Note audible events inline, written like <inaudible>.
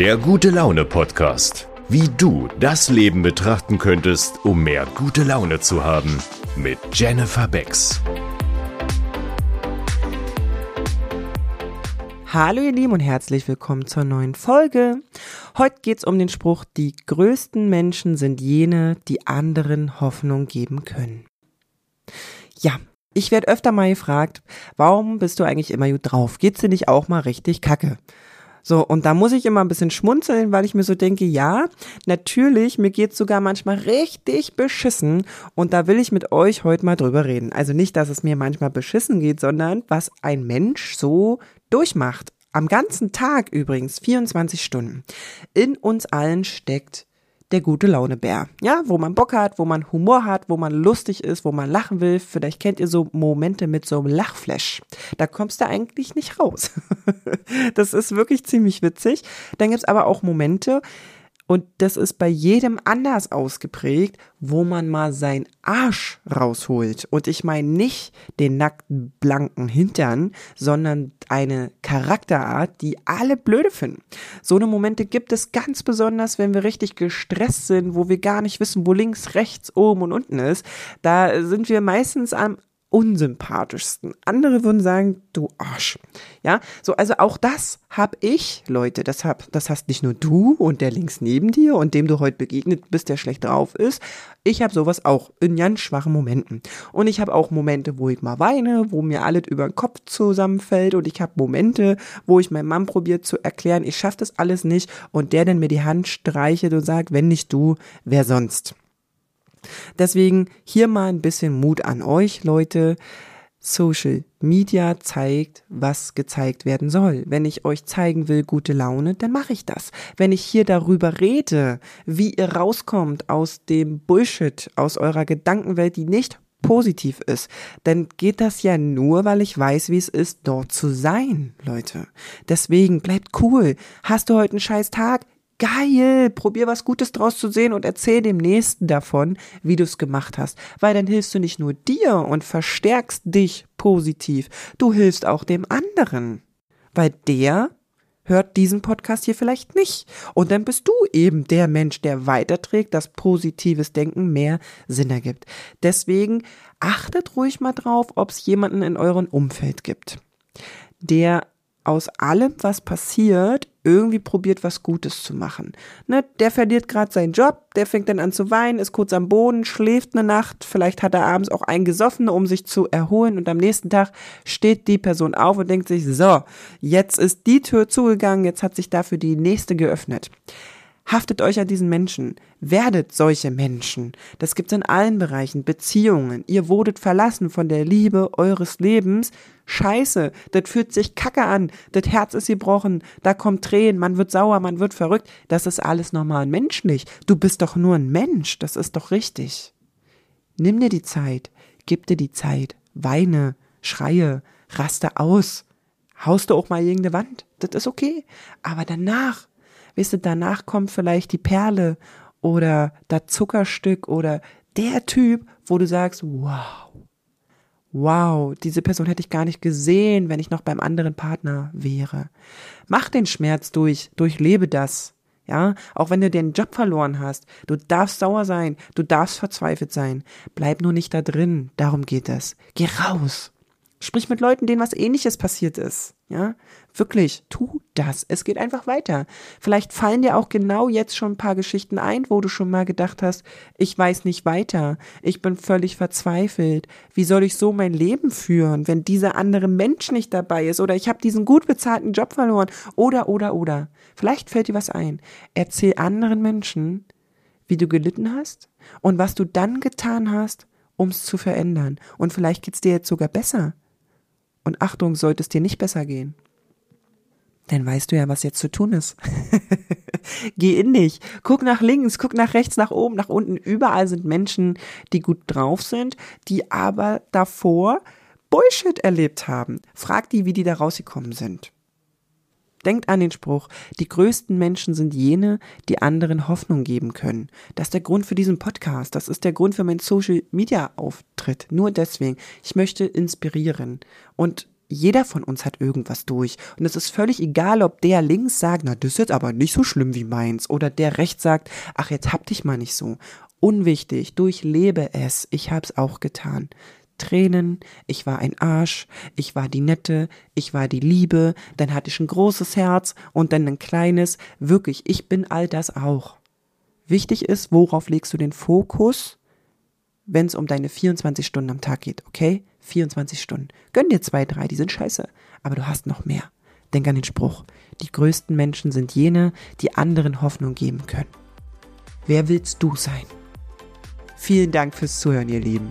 Der gute Laune Podcast. Wie du das Leben betrachten könntest, um mehr gute Laune zu haben. Mit Jennifer Becks. Hallo ihr Lieben und herzlich willkommen zur neuen Folge. Heute geht's um den Spruch, die größten Menschen sind jene, die anderen Hoffnung geben können. Ja, ich werde öfter mal gefragt, warum bist du eigentlich immer gut drauf? Geht's dir nicht auch mal richtig kacke? So, und da muss ich immer ein bisschen schmunzeln, weil ich mir so denke, ja, natürlich, mir geht's sogar manchmal richtig beschissen und da will ich mit euch heute mal drüber reden. Also nicht, dass es mir manchmal beschissen geht, sondern was ein Mensch so durchmacht. Am ganzen Tag übrigens, 24 Stunden. In uns allen steckt der gute Launebär. Ja, wo man Bock hat, wo man Humor hat, wo man lustig ist, wo man lachen will. Vielleicht kennt ihr so Momente mit so einem Lachflash. Da kommst du eigentlich nicht raus. <laughs> das ist wirklich ziemlich witzig. Dann gibt's aber auch Momente, und das ist bei jedem anders ausgeprägt, wo man mal sein Arsch rausholt. Und ich meine nicht den nackten, blanken Hintern, sondern eine Charakterart, die alle blöde finden. So eine Momente gibt es ganz besonders, wenn wir richtig gestresst sind, wo wir gar nicht wissen, wo links, rechts, oben und unten ist. Da sind wir meistens am unsympathischsten. Andere würden sagen, du Arsch. Ja, so, also auch das hab ich, Leute, das hab, das hast nicht nur du und der links neben dir und dem du heute begegnet bist, der schlecht drauf ist. Ich habe sowas auch in ganz schwachen Momenten. Und ich habe auch Momente, wo ich mal weine, wo mir alles über den Kopf zusammenfällt und ich habe Momente, wo ich meinem Mann probiert zu erklären, ich schaff das alles nicht und der dann mir die Hand streichelt und sagt, wenn nicht du, wer sonst? Deswegen hier mal ein bisschen Mut an euch, Leute. Social Media zeigt, was gezeigt werden soll. Wenn ich euch zeigen will, gute Laune, dann mache ich das. Wenn ich hier darüber rede, wie ihr rauskommt aus dem Bullshit, aus eurer Gedankenwelt, die nicht positiv ist, dann geht das ja nur, weil ich weiß, wie es ist, dort zu sein, Leute. Deswegen bleibt cool. Hast du heute einen scheiß Tag? Geil, probier was Gutes draus zu sehen und erzähl dem Nächsten davon, wie du es gemacht hast. Weil dann hilfst du nicht nur dir und verstärkst dich positiv, du hilfst auch dem anderen. Weil der hört diesen Podcast hier vielleicht nicht. Und dann bist du eben der Mensch, der weiterträgt, dass positives Denken mehr Sinn ergibt. Deswegen achtet ruhig mal drauf, ob es jemanden in eurem Umfeld gibt, der aus allem, was passiert, irgendwie probiert, was Gutes zu machen. Ne, der verliert gerade seinen Job, der fängt dann an zu weinen, ist kurz am Boden, schläft eine Nacht, vielleicht hat er abends auch einen gesoffen, um sich zu erholen und am nächsten Tag steht die Person auf und denkt sich, so, jetzt ist die Tür zugegangen, jetzt hat sich dafür die nächste geöffnet. Haftet euch an diesen Menschen. Werdet solche Menschen. Das gibt's in allen Bereichen. Beziehungen. Ihr wurdet verlassen von der Liebe eures Lebens. Scheiße. Das fühlt sich kacke an. Das Herz ist gebrochen. Da kommt Tränen. Man wird sauer. Man wird verrückt. Das ist alles normal menschlich. Du bist doch nur ein Mensch. Das ist doch richtig. Nimm dir die Zeit. Gib dir die Zeit. Weine. Schreie. Raste aus. Haust du auch mal irgendeine Wand. Das ist okay. Aber danach Weißt du, danach kommt vielleicht die Perle oder das Zuckerstück oder der Typ, wo du sagst, wow, wow, diese Person hätte ich gar nicht gesehen, wenn ich noch beim anderen Partner wäre. Mach den Schmerz durch, durchlebe das. Ja, auch wenn du den Job verloren hast, du darfst sauer sein, du darfst verzweifelt sein. Bleib nur nicht da drin, darum geht es. Geh raus. Sprich mit Leuten, denen was ähnliches passiert ist. Ja, wirklich, tu das. Es geht einfach weiter. Vielleicht fallen dir auch genau jetzt schon ein paar Geschichten ein, wo du schon mal gedacht hast, ich weiß nicht weiter. Ich bin völlig verzweifelt. Wie soll ich so mein Leben führen, wenn dieser andere Mensch nicht dabei ist? Oder ich habe diesen gut bezahlten Job verloren. Oder, oder, oder. Vielleicht fällt dir was ein. Erzähl anderen Menschen, wie du gelitten hast und was du dann getan hast, um es zu verändern. Und vielleicht geht's dir jetzt sogar besser. Und Achtung, sollte es dir nicht besser gehen, dann weißt du ja, was jetzt zu tun ist. <laughs> Geh in dich, guck nach links, guck nach rechts, nach oben, nach unten. Überall sind Menschen, die gut drauf sind, die aber davor Bullshit erlebt haben. Frag die, wie die da rausgekommen sind. Denkt an den Spruch, die größten Menschen sind jene, die anderen Hoffnung geben können. Das ist der Grund für diesen Podcast. Das ist der Grund für meinen Social Media Auftritt. Nur deswegen. Ich möchte inspirieren. Und jeder von uns hat irgendwas durch. Und es ist völlig egal, ob der links sagt, na, das ist jetzt aber nicht so schlimm wie meins. Oder der rechts sagt, ach, jetzt hab dich mal nicht so. Unwichtig, durchlebe es. Ich hab's auch getan. Tränen, ich war ein Arsch, ich war die Nette, ich war die Liebe, dann hatte ich ein großes Herz und dann ein kleines. Wirklich, ich bin all das auch. Wichtig ist, worauf legst du den Fokus, wenn es um deine 24 Stunden am Tag geht, okay? 24 Stunden. Gönn dir zwei, drei, die sind scheiße, aber du hast noch mehr. Denk an den Spruch. Die größten Menschen sind jene, die anderen Hoffnung geben können. Wer willst du sein? Vielen Dank fürs Zuhören, ihr Lieben.